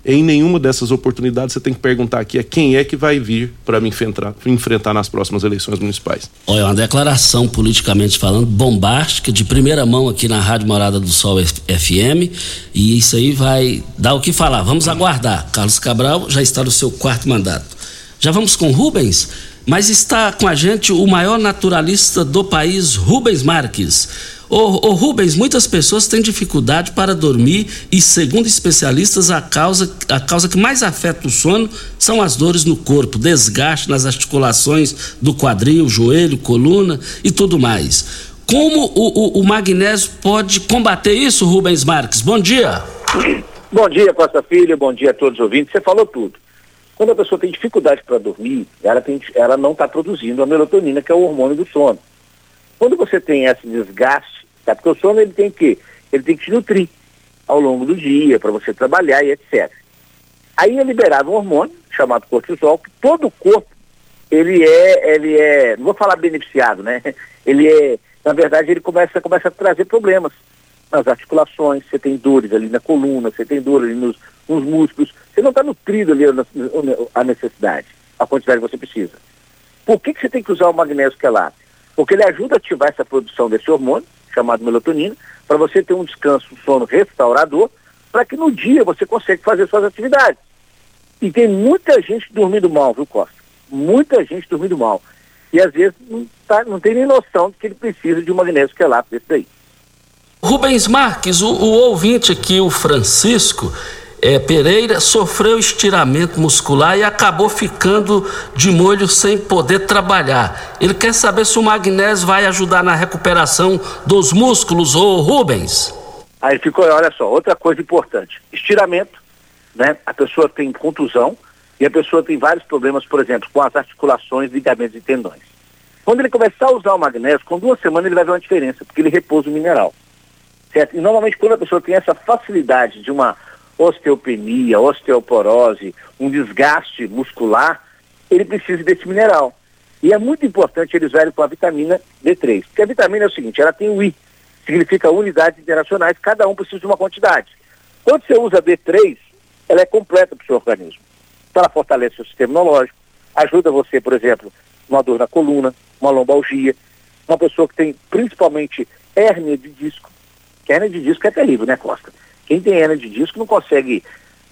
Em nenhuma dessas oportunidades você tem que perguntar aqui é quem é que vai vir para me enfrentar, enfrentar nas próximas eleições municipais. Olha, uma declaração politicamente falando bombástica, de primeira mão aqui na Rádio Morada do Sol FM, e isso aí vai dar o que falar. Vamos aguardar. Carlos Cabral já está no seu quarto mandato. Já vamos com Rubens, mas está com a gente o maior naturalista do país, Rubens Marques. Ô, ô, Rubens, muitas pessoas têm dificuldade para dormir e, segundo especialistas, a causa, a causa que mais afeta o sono são as dores no corpo, desgaste nas articulações do quadril, joelho, coluna e tudo mais. Como o, o, o magnésio pode combater isso, Rubens Marques? Bom dia. Bom dia, Costa Filho, bom dia a todos os ouvintes. Você falou tudo. Quando a pessoa tem dificuldade para dormir, ela, tem, ela não está produzindo a melatonina, que é o hormônio do sono. Quando você tem esse desgaste, tá? porque o sono ele tem que ele tem que te nutrir ao longo do dia para você trabalhar e etc. Aí é liberado um hormônio chamado cortisol que todo o corpo ele é ele é não vou falar beneficiado, né? Ele é na verdade ele começa começa a trazer problemas nas articulações, você tem dores ali na coluna, você tem dor ali nos, nos músculos, você não está nutrido ali a necessidade, a quantidade que você precisa. Por que, que você tem que usar o magnésio quelato? porque ele ajuda a ativar essa produção desse hormônio, chamado melatonina, para você ter um descanso, um sono restaurador, para que no dia você consiga fazer suas atividades. E tem muita gente dormindo mal, viu, Costa? Muita gente dormindo mal. E às vezes não, tá, não tem nem noção de que ele precisa de um magnésio quelato desse daí. Rubens Marques, o, o ouvinte aqui, o Francisco, é, Pereira sofreu estiramento muscular e acabou ficando de molho sem poder trabalhar. Ele quer saber se o magnésio vai ajudar na recuperação dos músculos, ô Rubens. Aí ficou, olha só, outra coisa importante: estiramento, né? A pessoa tem contusão e a pessoa tem vários problemas, por exemplo, com as articulações, ligamentos e tendões. Quando ele começar a usar o magnésio, com duas semanas ele vai ver uma diferença, porque ele repousa o mineral. Certo? E normalmente quando a pessoa tem essa facilidade de uma osteopenia, osteoporose, um desgaste muscular, ele precisa desse mineral. E é muito importante eles usarem com a vitamina D3. Porque a vitamina é o seguinte, ela tem o I, significa unidades internacionais, cada um precisa de uma quantidade. Quando você usa D3, ela é completa para o seu organismo. Então ela fortalece o seu sistema imunológico, ajuda você, por exemplo, uma dor na coluna, uma lombalgia, uma pessoa que tem principalmente hérnia de disco, que hérnia de disco é terrível, né, Costa? Quem tem hérnia de disco não consegue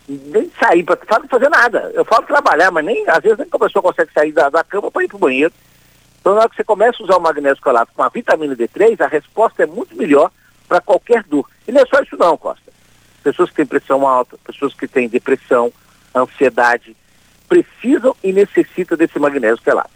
nem sair para fazer nada. Eu falo trabalhar, mas nem, às vezes nem a pessoa consegue sair da, da cama para ir para o banheiro. Então, na hora que você começa a usar o magnésio quelato com a vitamina D3, a resposta é muito melhor para qualquer dor. E não é só isso não, Costa. Pessoas que têm pressão alta, pessoas que têm depressão, ansiedade, precisam e necessitam desse magnésio quelato.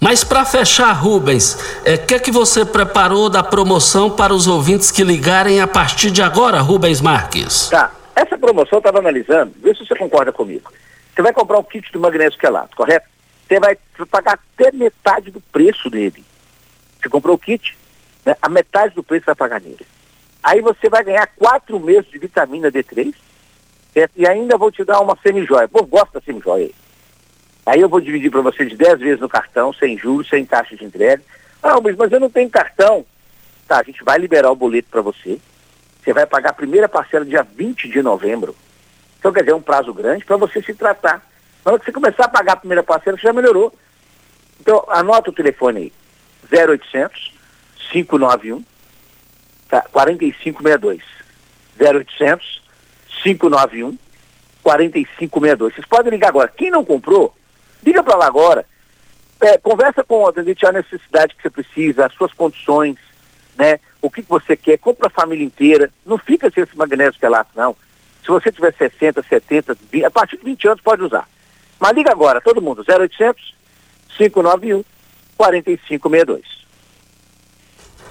Mas para fechar, Rubens, o é, que, é que você preparou da promoção para os ouvintes que ligarem a partir de agora, Rubens Marques? Tá. Essa promoção eu estava analisando, vê se você concorda comigo. Você vai comprar um kit do magnésio quelato, correto? Você vai pagar até metade do preço dele. Você comprou o kit, né? a metade do preço vai pagar nele. Aí você vai ganhar quatro meses de vitamina D3 certo? e ainda vou te dar uma semijoia. Pô, gosta da semijoia aí. Aí eu vou dividir para você de 10 vezes no cartão, sem juros, sem taxa de entrega. Ah, mas, eu não tenho cartão. Tá, a gente vai liberar o boleto para você. Você vai pagar a primeira parcela dia 20 de novembro. Então, quer dizer, é um prazo grande para você se tratar. Na hora que você começar a pagar a primeira parcela, você já melhorou. Então, anota o telefone aí. 0800 591 tá, 4562. 0800 591 4562. Vocês podem ligar agora. Quem não comprou, liga para lá agora. É, conversa com o atendente a necessidade que você precisa, as suas condições, né? O que, que você quer, compra a família inteira. Não fica sem esse magnésio quelato, não. Se você tiver 60, 70, 20, a partir de 20 anos pode usar. Mas liga agora, todo mundo, 0800 591 4562.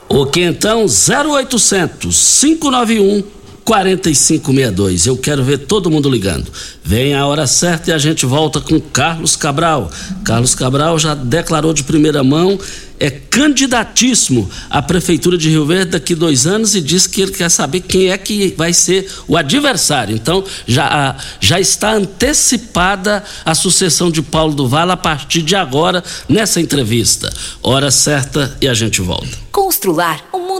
Ok, então 0800 591 4562. Eu quero ver todo mundo ligando. Vem a hora certa e a gente volta com Carlos Cabral. Carlos Cabral já declarou de primeira mão, é candidatíssimo à Prefeitura de Rio Verde daqui dois anos e diz que ele quer saber quem é que vai ser o adversário. Então, já, já está antecipada a sucessão de Paulo do Vale a partir de agora, nessa entrevista. Hora certa e a gente volta. Constrular um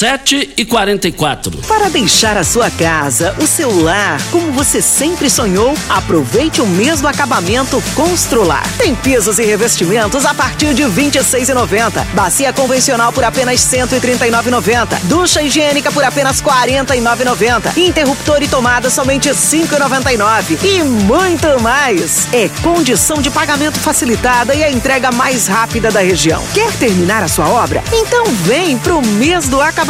7 e 44 Para deixar a sua casa, o seu lar, como você sempre sonhou, aproveite o mês do acabamento Constrular. Tem pisos e revestimentos a partir de R$ 26,90. Bacia convencional por apenas R$ 139,90. Ducha higiênica por apenas R$ 49,90. Interruptor e tomada somente R$ 5,99. E muito mais. É condição de pagamento facilitada e a entrega mais rápida da região. Quer terminar a sua obra? Então vem pro mês do acabamento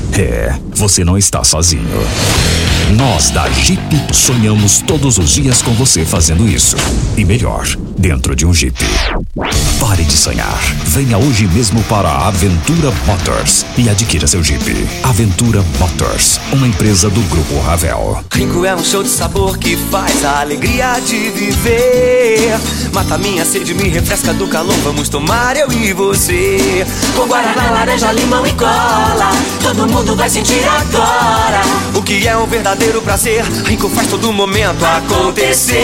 É, você não está sozinho. Nós da Jeep sonhamos todos os dias com você fazendo isso. E melhor, dentro de um Jeep. Pare de sonhar. Venha hoje mesmo para a Aventura Motors e adquira seu Jeep. Aventura Motors, uma empresa do Grupo Ravel. Rico é um show de sabor que faz a alegria de viver. Mata minha sede, me refresca do calor. Vamos tomar eu e você. Com guaraná, laranja, limão e cola. Todo mundo vai sentir agora. O que é um verdadeiro prazer. Rico faz todo momento acontecer.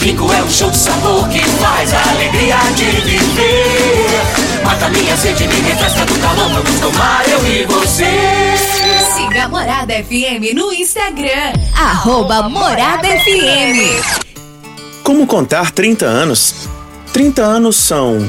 Rico é um show de sabor que faz a alegria de viver. Mata minha sede, me refresca do calor. Vamos tomar eu e você. Siga a Morada FM no Instagram. Arroba Morada FM. Como contar 30 anos? 30 anos são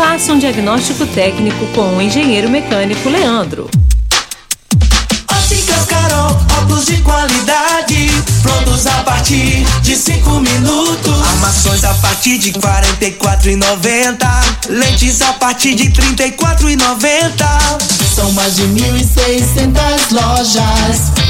Faça um diagnóstico técnico com o engenheiro mecânico Leandro. Óticas Carol, óculos de qualidade, prontos a partir de 5 minutos. Armações a partir de 44,90. Lentes a partir de 34,90. São mais de 1.600 lojas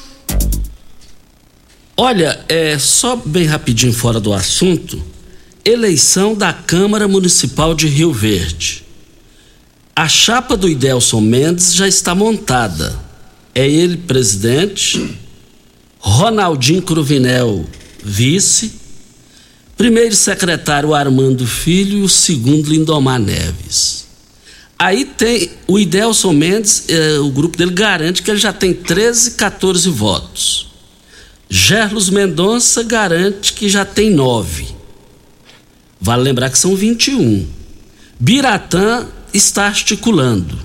Olha, é só bem rapidinho fora do assunto. Eleição da Câmara Municipal de Rio Verde. A chapa do Idelson Mendes já está montada. É ele presidente, Ronaldinho Cruvinel vice, primeiro secretário Armando Filho e o segundo Lindomar Neves. Aí tem o Idelson Mendes, eh, o grupo dele garante que ele já tem 13, 14 votos. Gerlos Mendonça garante que já tem nove. Vale lembrar que são 21. Biratã está articulando.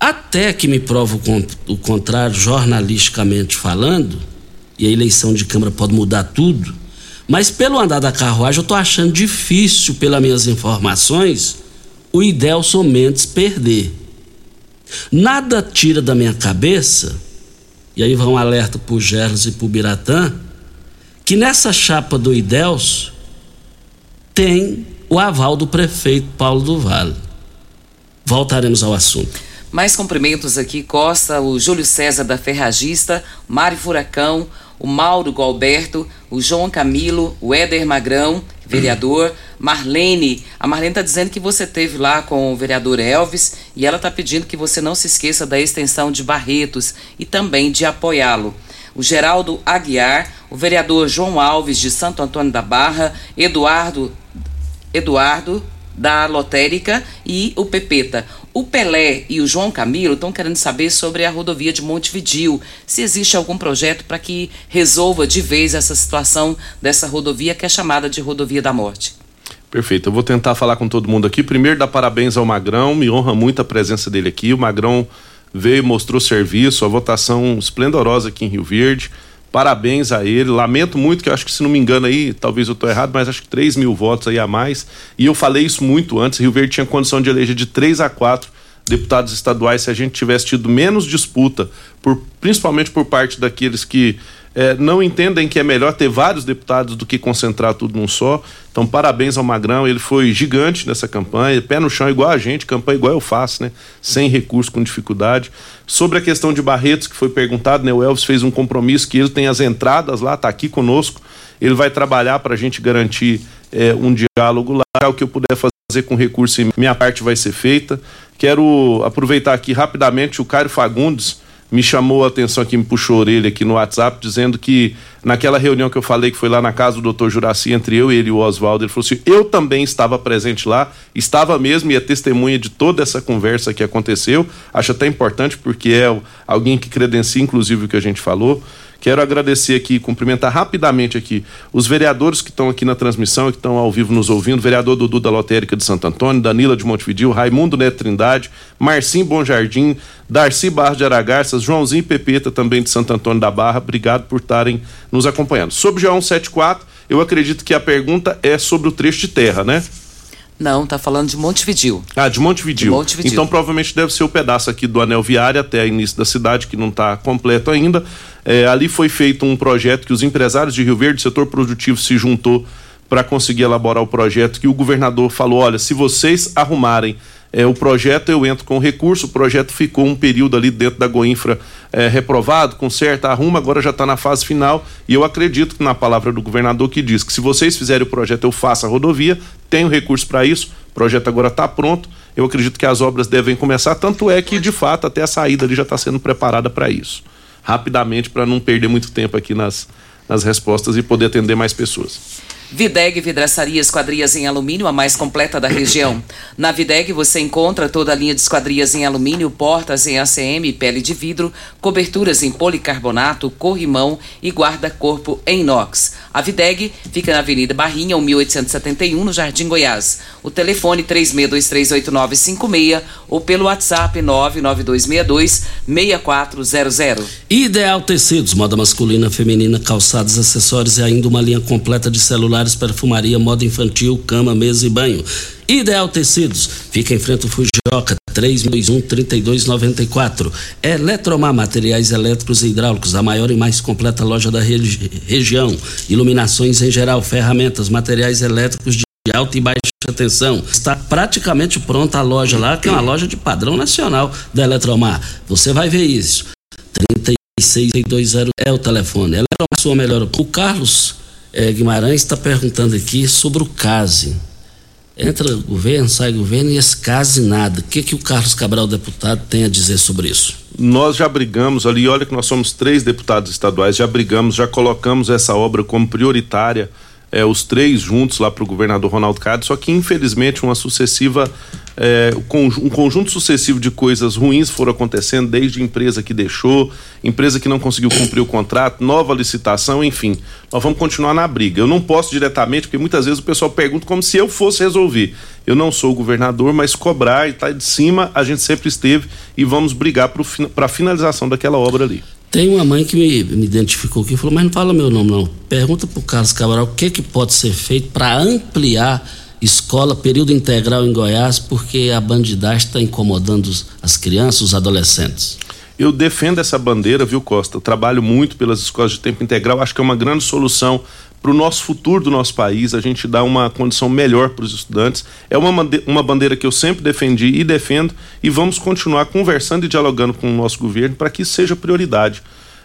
Até que me prova o, con o contrário, jornalisticamente falando, e a eleição de Câmara pode mudar tudo, mas pelo andar da carruagem eu estou achando difícil, pelas minhas informações, o Idelson Mendes perder. Nada tira da minha cabeça e aí vai um alerta para o Gerlos e para o Biratã, que nessa chapa do Idelso tem o aval do prefeito Paulo do Vale. Voltaremos ao assunto. Mais cumprimentos aqui, Costa, o Júlio César da Ferragista, Mário Furacão, o Mauro Galberto, o João Camilo, o Éder Magrão, vereador, Marlene. A Marlene está dizendo que você teve lá com o vereador Elvis e ela está pedindo que você não se esqueça da extensão de Barretos e também de apoiá-lo. O Geraldo Aguiar, o vereador João Alves de Santo Antônio da Barra, Eduardo Eduardo da Lotérica e o Pepeta. O Pelé e o João Camilo estão querendo saber sobre a rodovia de Montevidil, se existe algum projeto para que resolva de vez essa situação dessa rodovia que é chamada de rodovia da morte. Perfeito, eu vou tentar falar com todo mundo aqui. Primeiro, dar parabéns ao Magrão, me honra muito a presença dele aqui. O Magrão veio, mostrou serviço, a votação esplendorosa aqui em Rio Verde. Parabéns a ele. Lamento muito que acho que, se não me engano, aí, talvez eu estou errado, mas acho que 3 mil votos aí a mais. E eu falei isso muito antes. Rio Verde tinha condição de eleger de 3 a 4 deputados estaduais se a gente tivesse tido menos disputa, por, principalmente por parte daqueles que é, não entendem que é melhor ter vários deputados do que concentrar tudo num só. Então, parabéns ao Magrão, ele foi gigante nessa campanha, pé no chão igual a gente, campanha igual eu faço, né? Sem recurso, com dificuldade. Sobre a questão de Barretos, que foi perguntado, né? O Elvis fez um compromisso que ele tem as entradas lá, tá aqui conosco. Ele vai trabalhar para a gente garantir é, um diálogo lá. O que eu puder fazer com recurso, minha parte vai ser feita. Quero aproveitar aqui rapidamente o Caio Fagundes me chamou a atenção aqui, me puxou a orelha aqui no WhatsApp, dizendo que naquela reunião que eu falei, que foi lá na casa do doutor Juraci, entre eu, ele e o Oswaldo, ele falou assim: eu também estava presente lá, estava mesmo e é testemunha de toda essa conversa que aconteceu. Acho até importante, porque é alguém que credencia, inclusive, o que a gente falou. Quero agradecer aqui, cumprimentar rapidamente aqui os vereadores que estão aqui na transmissão, que estão ao vivo nos ouvindo, vereador Dudu da Lotérica de Santo Antônio, Danila de Montevidil, Raimundo Neto Trindade, Marcinho Bom Jardim, Darcy Barros de Aragarças, Joãozinho Pepeta também de Santo Antônio da Barra, obrigado por estarem nos acompanhando. Sobre o G174, eu acredito que a pergunta é sobre o trecho de terra, né? Não, tá falando de Montevidil. Ah, de Montevidil. De Montevidil. Então provavelmente deve ser o pedaço aqui do anel viário até o início da cidade, que não está completo ainda. É, ali foi feito um projeto que os empresários de Rio Verde, o setor produtivo, se juntou para conseguir elaborar o projeto que o governador falou: olha, se vocês arrumarem É, o projeto eu entro com recurso, o projeto ficou um período ali dentro da Goinfra é, reprovado, conserta, arruma, agora já está na fase final e eu acredito que na palavra do governador que diz que se vocês fizerem o projeto eu faço a rodovia, tenho recurso para isso, o projeto agora está pronto, eu acredito que as obras devem começar, tanto é que de fato até a saída ali já está sendo preparada para isso. Rapidamente, para não perder muito tempo aqui nas, nas respostas e poder atender mais pessoas. Videg Vidraçaria Esquadrias em Alumínio, a mais completa da região. Na Videg você encontra toda a linha de esquadrias em alumínio, portas em ACM, pele de vidro, coberturas em policarbonato, corrimão e guarda-corpo em inox. A Videg fica na Avenida Barrinha, 1871, no Jardim Goiás. O telefone 36238956 ou pelo WhatsApp 992626400. Ideal Tecidos, moda masculina, feminina, calçados, acessórios e ainda uma linha completa de celulares perfumaria, moda infantil, cama, mesa e banho. Ideal Tecidos, fica em frente ao Fujioka, 3021-3294. Eletromar Materiais Elétricos e Hidráulicos, a maior e mais completa loja da regi região. Iluminações em geral, ferramentas, materiais elétricos de alta e baixa tensão. Está praticamente pronta a loja lá, que é uma loja de padrão nacional da Eletromar. Você vai ver isso. 3620 é o telefone. Eletromar, sua melhor. O Carlos é, Guimarães está perguntando aqui sobre o CASE. Entra governo, sai governo e esse CASE nada. O que, que o Carlos Cabral, deputado, tem a dizer sobre isso? Nós já brigamos ali, olha que nós somos três deputados estaduais, já brigamos, já colocamos essa obra como prioritária é, os três juntos lá para o governador Ronaldo Cade, só que infelizmente uma sucessiva, é, um conjunto sucessivo de coisas ruins foram acontecendo, desde empresa que deixou, empresa que não conseguiu cumprir o contrato, nova licitação, enfim. Nós vamos continuar na briga. Eu não posso diretamente, porque muitas vezes o pessoal pergunta como se eu fosse resolver. Eu não sou o governador, mas cobrar e tá de cima a gente sempre esteve e vamos brigar para a finalização daquela obra ali. Tem uma mãe que me, me identificou aqui e falou, mas não fala meu nome não. Pergunta para o Carlos Cabral o que, que pode ser feito para ampliar escola, período integral em Goiás, porque a bandidagem está incomodando as crianças, os adolescentes. Eu defendo essa bandeira, viu, Costa? Eu trabalho muito pelas escolas de tempo integral, acho que é uma grande solução para o nosso futuro do nosso país, a gente dá uma condição melhor para os estudantes. É uma, uma bandeira que eu sempre defendi e defendo, e vamos continuar conversando e dialogando com o nosso governo para que seja prioridade.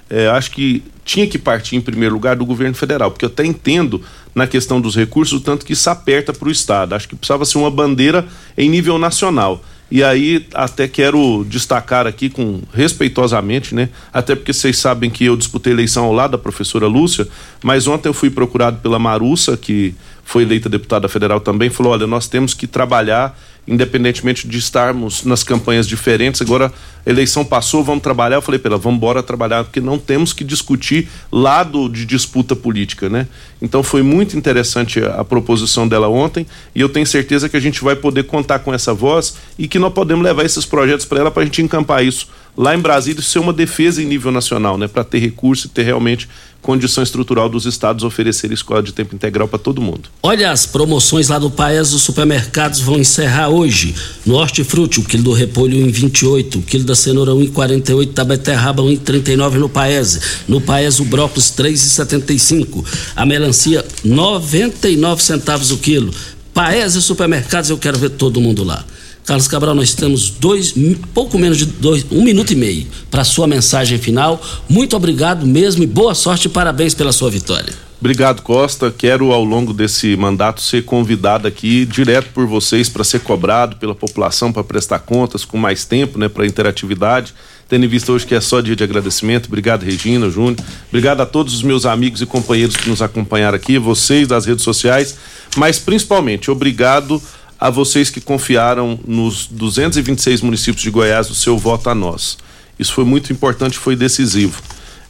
É, acho que tinha que partir em primeiro lugar do governo federal, porque eu até entendo na questão dos recursos o tanto que isso aperta para o Estado. Acho que precisava ser uma bandeira em nível nacional. E aí até quero destacar aqui com respeitosamente, né? Até porque vocês sabem que eu disputei eleição ao lado da professora Lúcia, mas ontem eu fui procurado pela Marussa, que foi eleita deputada federal também, falou: "Olha, nós temos que trabalhar independentemente de estarmos nas campanhas diferentes. Agora, a eleição passou, vamos trabalhar. Eu falei, pela, vamos embora trabalhar, porque não temos que discutir lado de disputa política, né? Então foi muito interessante a, proposição dela ontem e eu tenho certeza que a gente vai poder contar com essa voz e que nós podemos levar esses projetos para ela para a gente encampar isso lá em Brasília ser uma defesa em nível nacional, né? Para ter recurso e ter realmente condição estrutural dos estados oferecer escola de tempo integral para todo mundo. Olha, as promoções lá do Paes dos supermercados vão encerrar hoje. No Hortifruti, o quilo do repolho em 28, o quilo da cenoura 1,48, da beterraba 1,39 no Paese. No Paes o brócolis 3,75, a melancia 99 centavos o quilo. Paese supermercados, eu quero ver todo mundo lá. Carlos Cabral, nós temos dois, pouco menos de dois, um minuto e meio para sua mensagem final. Muito obrigado mesmo e boa sorte e parabéns pela sua vitória. Obrigado, Costa. Quero, ao longo desse mandato, ser convidado aqui direto por vocês para ser cobrado pela população, para prestar contas com mais tempo, né, para interatividade. Tendo em vista hoje que é só dia de agradecimento. Obrigado, Regina, Júnior. Obrigado a todos os meus amigos e companheiros que nos acompanharam aqui, vocês das redes sociais, mas principalmente obrigado a vocês que confiaram nos 226 municípios de Goiás o seu voto a nós. Isso foi muito importante, foi decisivo.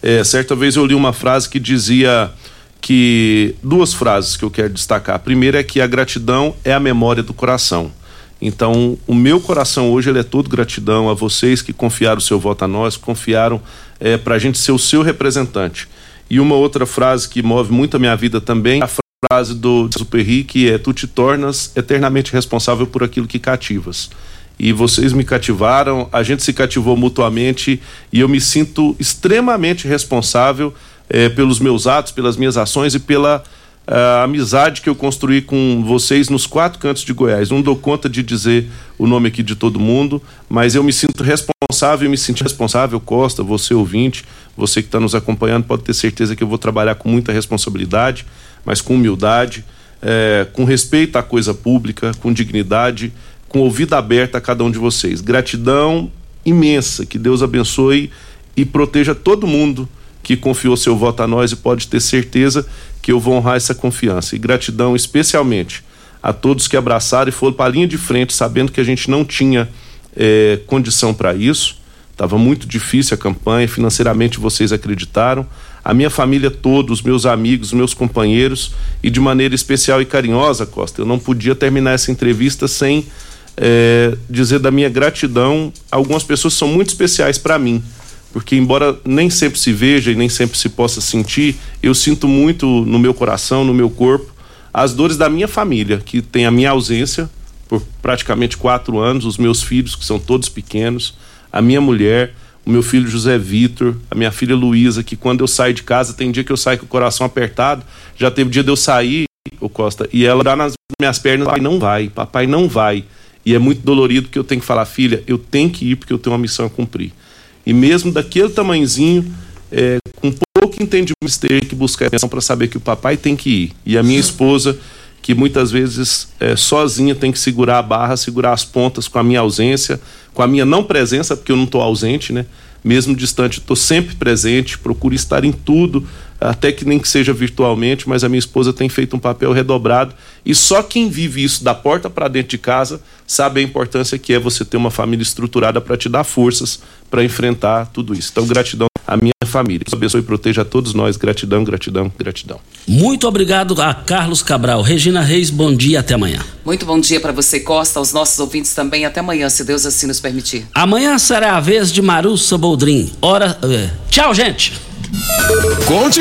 É, certa vez eu li uma frase que dizia que duas frases que eu quero destacar. A primeira é que a gratidão é a memória do coração. Então, o meu coração hoje ele é todo gratidão a vocês que confiaram o seu voto a nós, confiaram é, para a gente ser o seu representante. E uma outra frase que move muito a minha vida também, a frase do Superri que é tu te tornas eternamente responsável por aquilo que cativas. E vocês me cativaram, a gente se cativou mutuamente e eu me sinto extremamente responsável eh, pelos meus atos, pelas minhas ações e pela a amizade que eu construí com vocês nos quatro cantos de Goiás. Não dou conta de dizer o nome aqui de todo mundo, mas eu me sinto responsável, me sinto responsável, Costa, você ouvinte, você que está nos acompanhando, pode ter certeza que eu vou trabalhar com muita responsabilidade, mas com humildade, é, com respeito à coisa pública, com dignidade, com ouvido aberto a cada um de vocês. Gratidão imensa, que Deus abençoe e proteja todo mundo que confiou seu voto a nós e pode ter certeza que eu vou honrar essa confiança. E gratidão especialmente a todos que abraçaram e foram para a linha de frente, sabendo que a gente não tinha é, condição para isso. Estava muito difícil a campanha, financeiramente vocês acreditaram. A minha família toda, os meus amigos, meus companheiros, e de maneira especial e carinhosa, Costa, eu não podia terminar essa entrevista sem é, dizer da minha gratidão. Algumas pessoas são muito especiais para mim porque embora nem sempre se veja e nem sempre se possa sentir, eu sinto muito no meu coração, no meu corpo, as dores da minha família, que tem a minha ausência por praticamente quatro anos, os meus filhos, que são todos pequenos, a minha mulher, o meu filho José Vitor, a minha filha Luísa, que quando eu saio de casa, tem dia que eu saio com o coração apertado, já teve dia de eu sair, o Costa, e ela dá nas minhas pernas, papai não vai, papai não vai. E é muito dolorido que eu tenho que falar, filha, eu tenho que ir porque eu tenho uma missão a cumprir e mesmo daquele tamanhozinho, é, com pouco entendimento, ter que buscar atenção para saber que o papai tem que ir. E a minha esposa, que muitas vezes é, sozinha tem que segurar a barra, segurar as pontas com a minha ausência, com a minha não presença, porque eu não estou ausente, né? Mesmo distante, estou sempre presente, procuro estar em tudo, até que nem que seja virtualmente, mas a minha esposa tem feito um papel redobrado e só quem vive isso da porta para dentro de casa sabe a importância que é você ter uma família estruturada para te dar forças para enfrentar tudo isso. Então, gratidão à minha família. Deus abençoe e proteja a todos nós. Gratidão, gratidão, gratidão. Muito obrigado a Carlos Cabral. Regina Reis, bom dia, até amanhã. Muito bom dia para você, Costa, aos nossos ouvintes também. Até amanhã, se Deus assim nos permitir. Amanhã será a vez de Marussa Boldrin. Hora. É. Tchau, gente. Conte